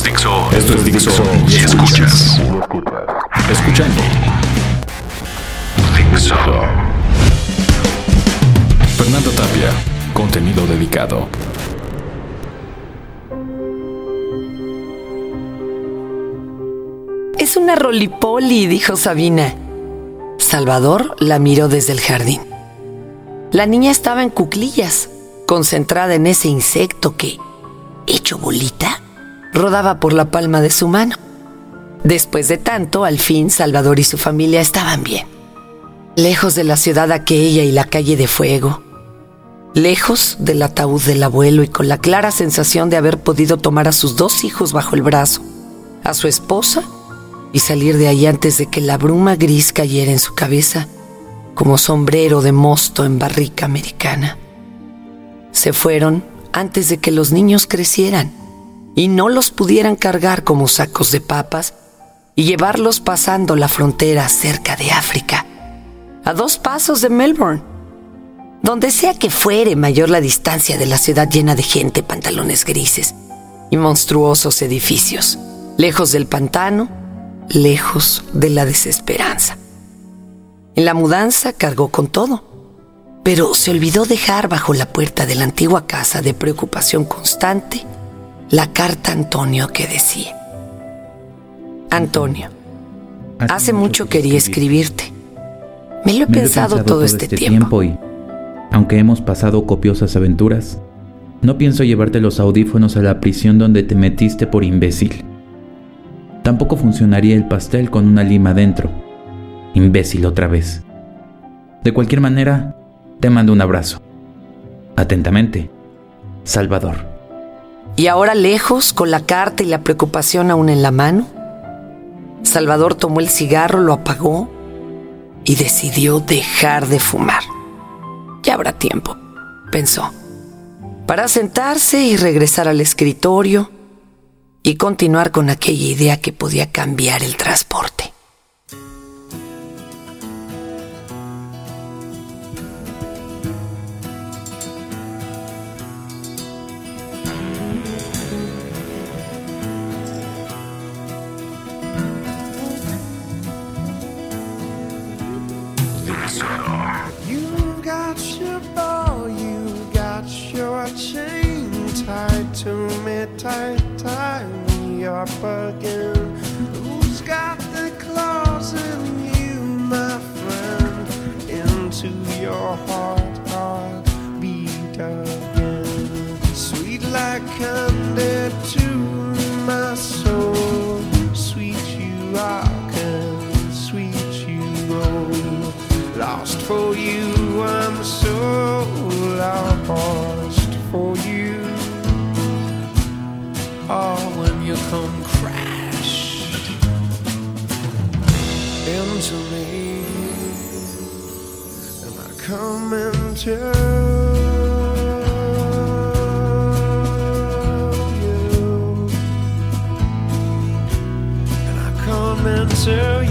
es Dixo. Esto es Dixo. Y escuchas. Escuchando. Dixo. Fernando Tapia. Contenido dedicado. Es una rolipoli, dijo Sabina. Salvador la miró desde el jardín. La niña estaba en cuclillas, concentrada en ese insecto que, hecho bolita, rodaba por la palma de su mano. Después de tanto, al fin Salvador y su familia estaban bien. Lejos de la ciudad aquella y la calle de fuego. Lejos del ataúd del abuelo y con la clara sensación de haber podido tomar a sus dos hijos bajo el brazo, a su esposa y salir de ahí antes de que la bruma gris cayera en su cabeza como sombrero de mosto en barrica americana. Se fueron antes de que los niños crecieran y no los pudieran cargar como sacos de papas y llevarlos pasando la frontera cerca de África, a dos pasos de Melbourne. Donde sea que fuere mayor la distancia de la ciudad llena de gente, pantalones grises y monstruosos edificios, lejos del pantano, lejos de la desesperanza. En la mudanza cargó con todo, pero se olvidó dejar bajo la puerta de la antigua casa de preocupación constante la carta a Antonio que decía, Antonio, hace mucho quería escribirte. Me lo he, pensado, todo, este, tiempo. y, aunque hemos pasado copiosas aventuras, no pienso llevarte los audífonos a la prisión donde te metiste por imbécil. Tampoco funcionaría el pastel con una lima dentro. Imbécil otra vez. De cualquier manera, te mando un abrazo. Atentamente, Salvador. Y ahora lejos, con la carta y la preocupación aún en la mano, Salvador tomó el cigarro, lo apagó y decidió dejar de fumar. Ya habrá tiempo, pensó, para sentarse y regresar al escritorio y continuar con aquella idea que podía cambiar el transporte. Lost for you. Oh, when you come crash into me, and I come into you, and I come into you,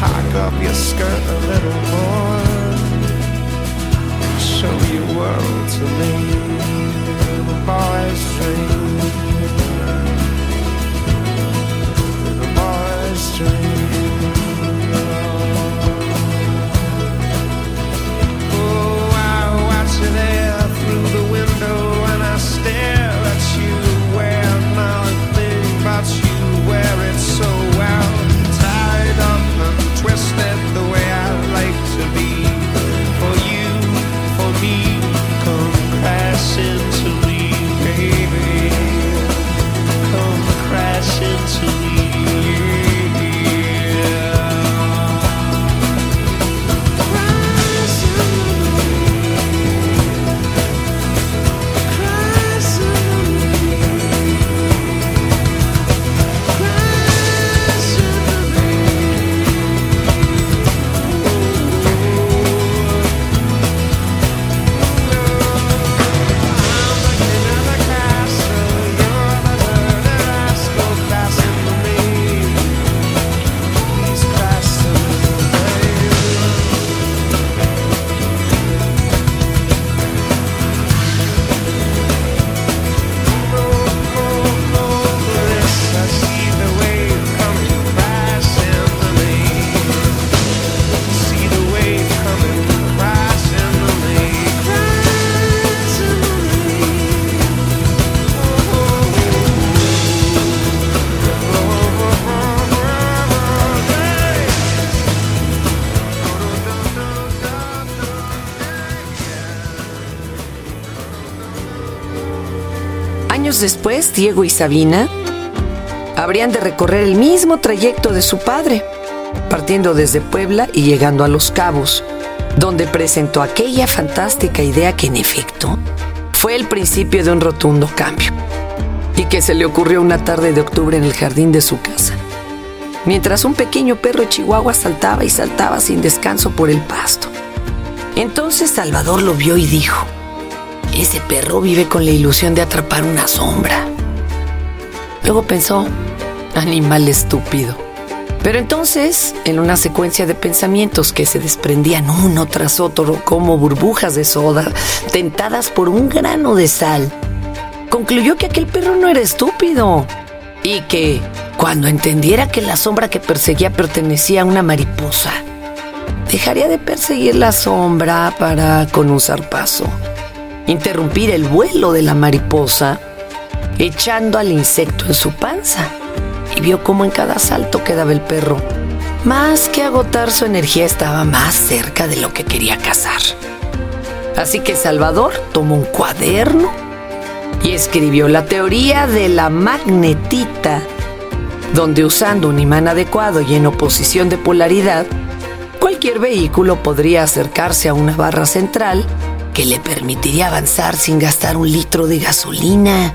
Hike up your skirt a little more, show your world to me. The boy's dream. Después, Diego y Sabina habrían de recorrer el mismo trayecto de su padre, partiendo desde Puebla y llegando a Los Cabos, donde presentó aquella fantástica idea que en efecto fue el principio de un rotundo cambio, y que se le ocurrió una tarde de octubre en el jardín de su casa, mientras un pequeño perro chihuahua saltaba y saltaba sin descanso por el pasto. Entonces Salvador lo vio y dijo, ese perro vive con la ilusión de atrapar una sombra. Luego pensó, animal estúpido. Pero entonces, en una secuencia de pensamientos que se desprendían uno tras otro como burbujas de soda, tentadas por un grano de sal, concluyó que aquel perro no era estúpido y que, cuando entendiera que la sombra que perseguía pertenecía a una mariposa, dejaría de perseguir la sombra para, con un zarpazo, interrumpir el vuelo de la mariposa, echando al insecto en su panza. Y vio cómo en cada salto quedaba el perro. Más que agotar su energía, estaba más cerca de lo que quería cazar. Así que Salvador tomó un cuaderno y escribió la teoría de la magnetita, donde usando un imán adecuado y en oposición de polaridad, cualquier vehículo podría acercarse a una barra central que le permitiría avanzar sin gastar un litro de gasolina,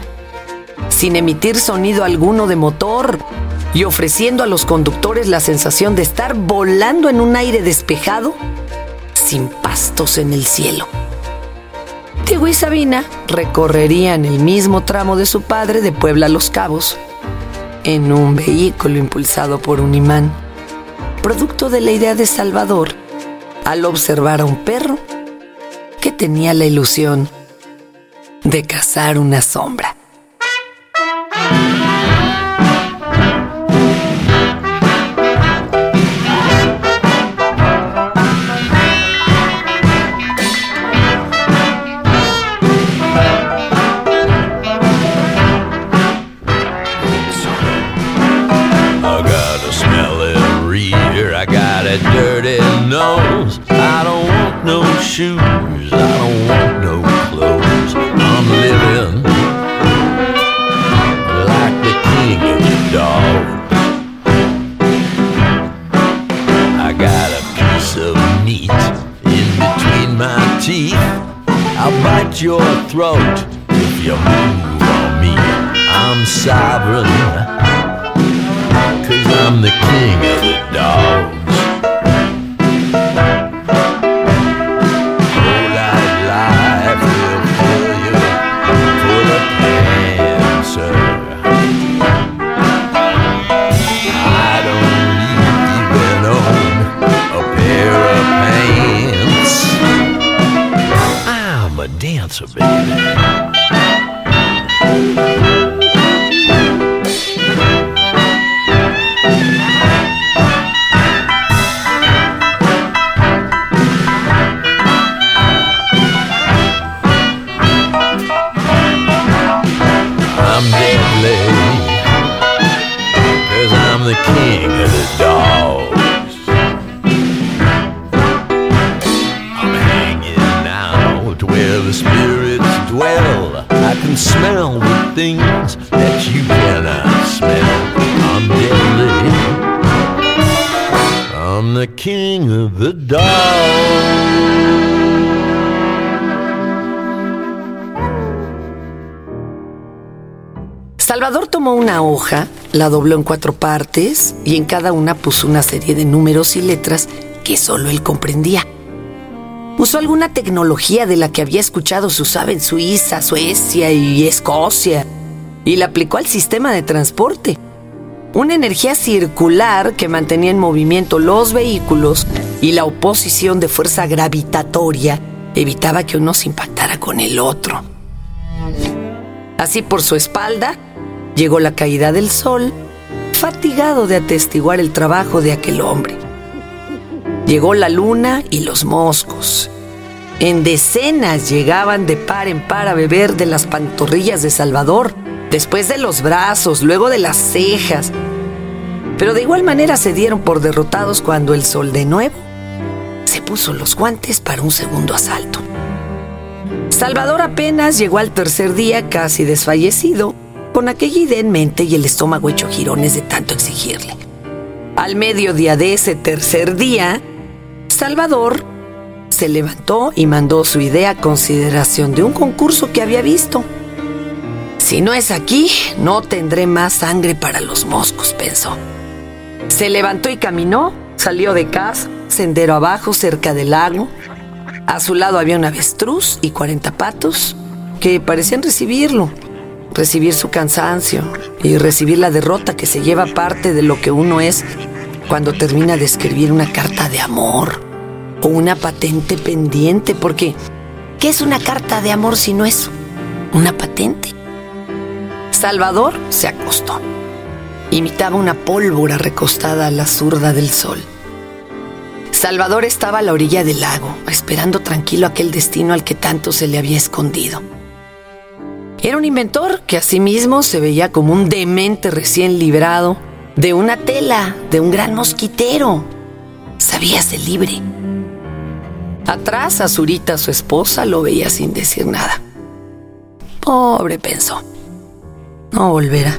sin emitir sonido alguno de motor y ofreciendo a los conductores la sensación de estar volando en un aire despejado sin pastos en el cielo. Diego y Sabina recorrerían el mismo tramo de su padre de Puebla a Los Cabos en un vehículo impulsado por un imán, producto de la idea de Salvador al observar a un perro que tenía la ilusión de cazar una sombra. sovereign, cause I'm the king of the dogs. Tomó una hoja, la dobló en cuatro partes y en cada una puso una serie de números y letras que solo él comprendía. Usó alguna tecnología de la que había escuchado se usaba en Suiza, Suecia y Escocia y la aplicó al sistema de transporte. Una energía circular que mantenía en movimiento los vehículos y la oposición de fuerza gravitatoria evitaba que uno se impactara con el otro. Así por su espalda llegó la caída del sol, fatigado de atestiguar el trabajo de aquel hombre. Llegó la luna y los moscos. En decenas llegaban de par en par a beber de las pantorrillas de Salvador, después de los brazos, luego de las cejas. Pero de igual manera se dieron por derrotados cuando el sol de nuevo se puso los guantes para un segundo asalto. Salvador apenas llegó al tercer día casi desfallecido, con aquella idea en mente y el estómago hecho jirones de tanto exigirle. Al mediodía de ese tercer día, Salvador se levantó y mandó su idea a consideración de un concurso que había visto. Si no es aquí, no tendré más sangre para los moscos, pensó. Se levantó y caminó, salió de casa, sendero abajo, cerca del lago. A su lado había un avestruz y 40 patos que parecían recibirlo, recibir su cansancio y recibir la derrota que se lleva parte de lo que uno es cuando termina de escribir una carta de amor o una patente pendiente, porque ¿qué es una carta de amor si no es una patente? Salvador se acostó. Imitaba una pólvora recostada a la zurda del sol. Salvador estaba a la orilla del lago, esperando tranquilo aquel destino al que tanto se le había escondido. Era un inventor que asimismo se veía como un demente recién librado de una tela, de un gran mosquitero. Sabíase libre. Atrás, Azurita, su esposa, lo veía sin decir nada. Pobre, pensó. No volverá.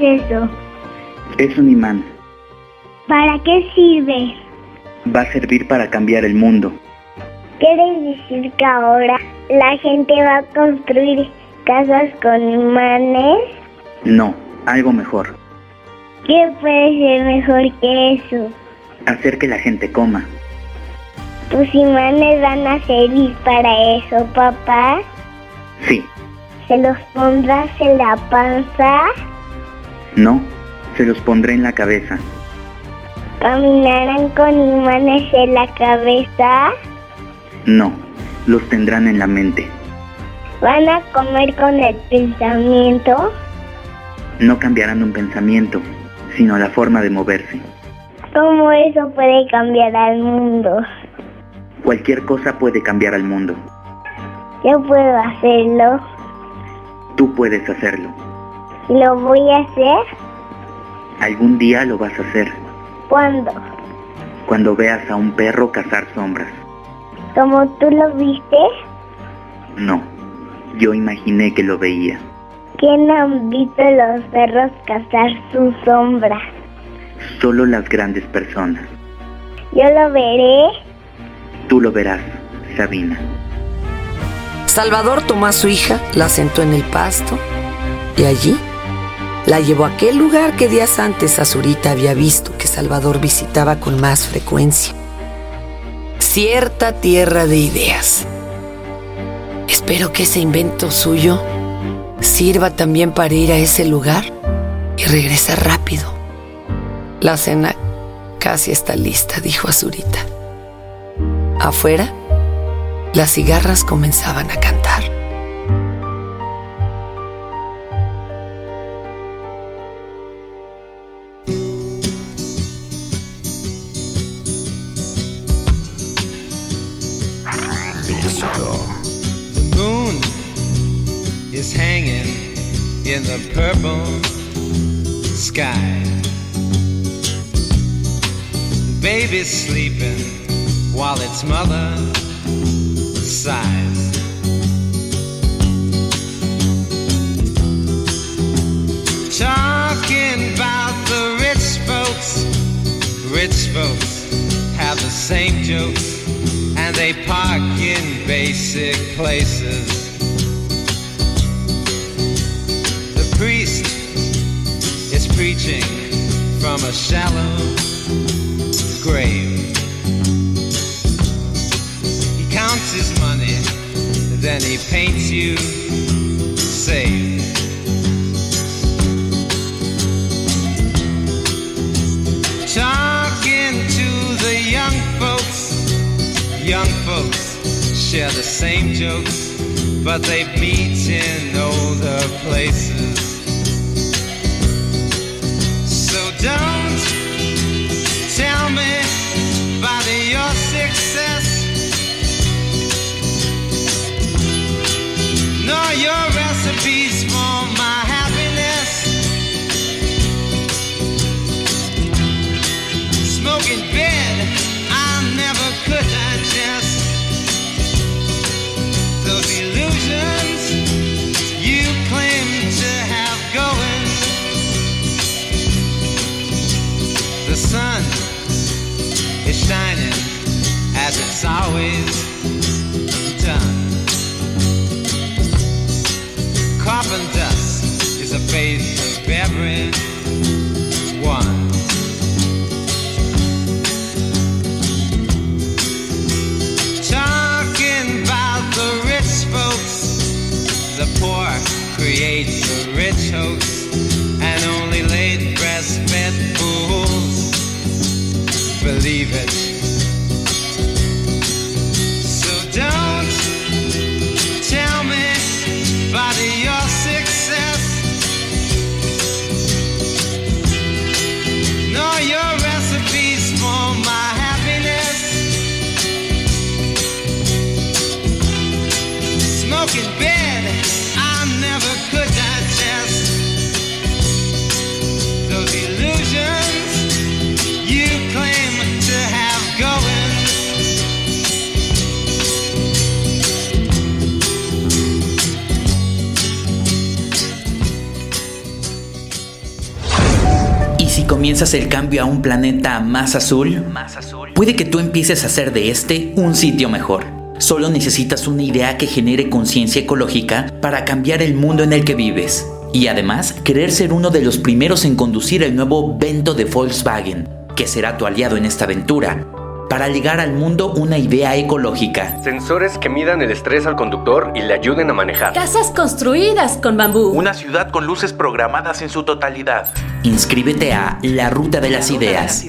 Es eso? Es un imán. ¿Para qué sirve? Va a servir para cambiar el mundo. ¿Quieres decir que ahora la gente va a construir casas con imanes? No, algo mejor. ¿Qué puede ser mejor que eso? Hacer que la gente coma. ¿Tus imanes van a servir para eso, papá? Sí. ¿Se los pondrás en la panza? No, se los pondré en la cabeza. ¿Caminarán con imanes en la cabeza? No, los tendrán en la mente. ¿Van a comer con el pensamiento? No cambiarán un pensamiento, sino la forma de moverse. ¿Cómo eso puede cambiar al mundo? Cualquier cosa puede cambiar al mundo. Yo puedo hacerlo. Tú puedes hacerlo. ¿Lo voy a hacer? Algún día lo vas a hacer. ¿Cuándo? Cuando veas a un perro cazar sombras. ¿Como tú lo viste? No, yo imaginé que lo veía. ¿Quién han visto los perros cazar su sombra? Solo las grandes personas. Yo lo veré. Tú lo verás, Sabina. Salvador tomó a su hija, la sentó en el pasto y allí la llevó a aquel lugar que días antes Azurita había visto que Salvador visitaba con más frecuencia. Cierta tierra de ideas. Espero que ese invento suyo sirva también para ir a ese lugar y regresar rápido. La cena casi está lista, dijo Azurita. Afuera, las cigarras comenzaban a cantar. Baby's sleeping while its mother sighs. Talking about the rich folks, rich folks have the same jokes and they park in basic places. The priest is preaching from a shallow grave. He counts his money, then he paints you safe. Talking to the young folks, young folks share the same jokes, but they meet in older places. Comienzas el cambio a un planeta más azul, puede que tú empieces a hacer de este un sitio mejor. Solo necesitas una idea que genere conciencia ecológica para cambiar el mundo en el que vives. Y además, querer ser uno de los primeros en conducir el nuevo Vento de Volkswagen, que será tu aliado en esta aventura, para llegar al mundo una idea ecológica. Sensores que midan el estrés al conductor y le ayuden a manejar. Casas construidas con bambú. Una ciudad con luces programadas en su totalidad. Inscríbete a La Ruta de las Ideas.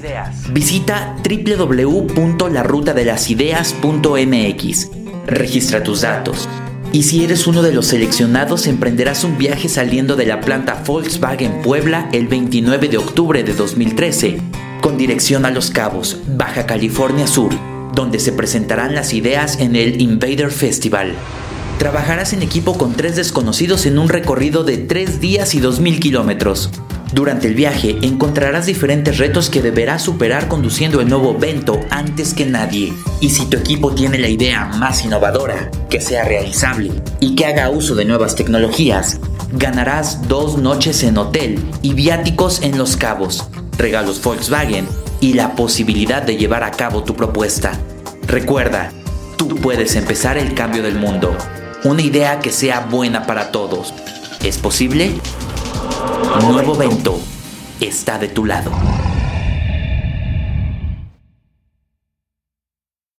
Visita www.larutadelasideas.mx. Registra tus datos. Y si eres uno de los seleccionados, emprenderás un viaje saliendo de la planta Volkswagen Puebla el 29 de octubre de 2013 con dirección a Los Cabos, Baja California Sur, donde se presentarán las ideas en el Invader Festival. Trabajarás en equipo con tres desconocidos en un recorrido de tres días y dos mil kilómetros. Durante el viaje encontrarás diferentes retos que deberás superar conduciendo el nuevo Vento antes que nadie. Y si tu equipo tiene la idea más innovadora, que sea realizable y que haga uso de nuevas tecnologías, ganarás dos noches en hotel y viáticos en Los Cabos, regalos Volkswagen y la posibilidad de llevar a cabo tu propuesta. Recuerda, tú puedes empezar el cambio del mundo. Una idea que sea buena para todos. ¿Es posible? Nuevo Vento está de tu lado.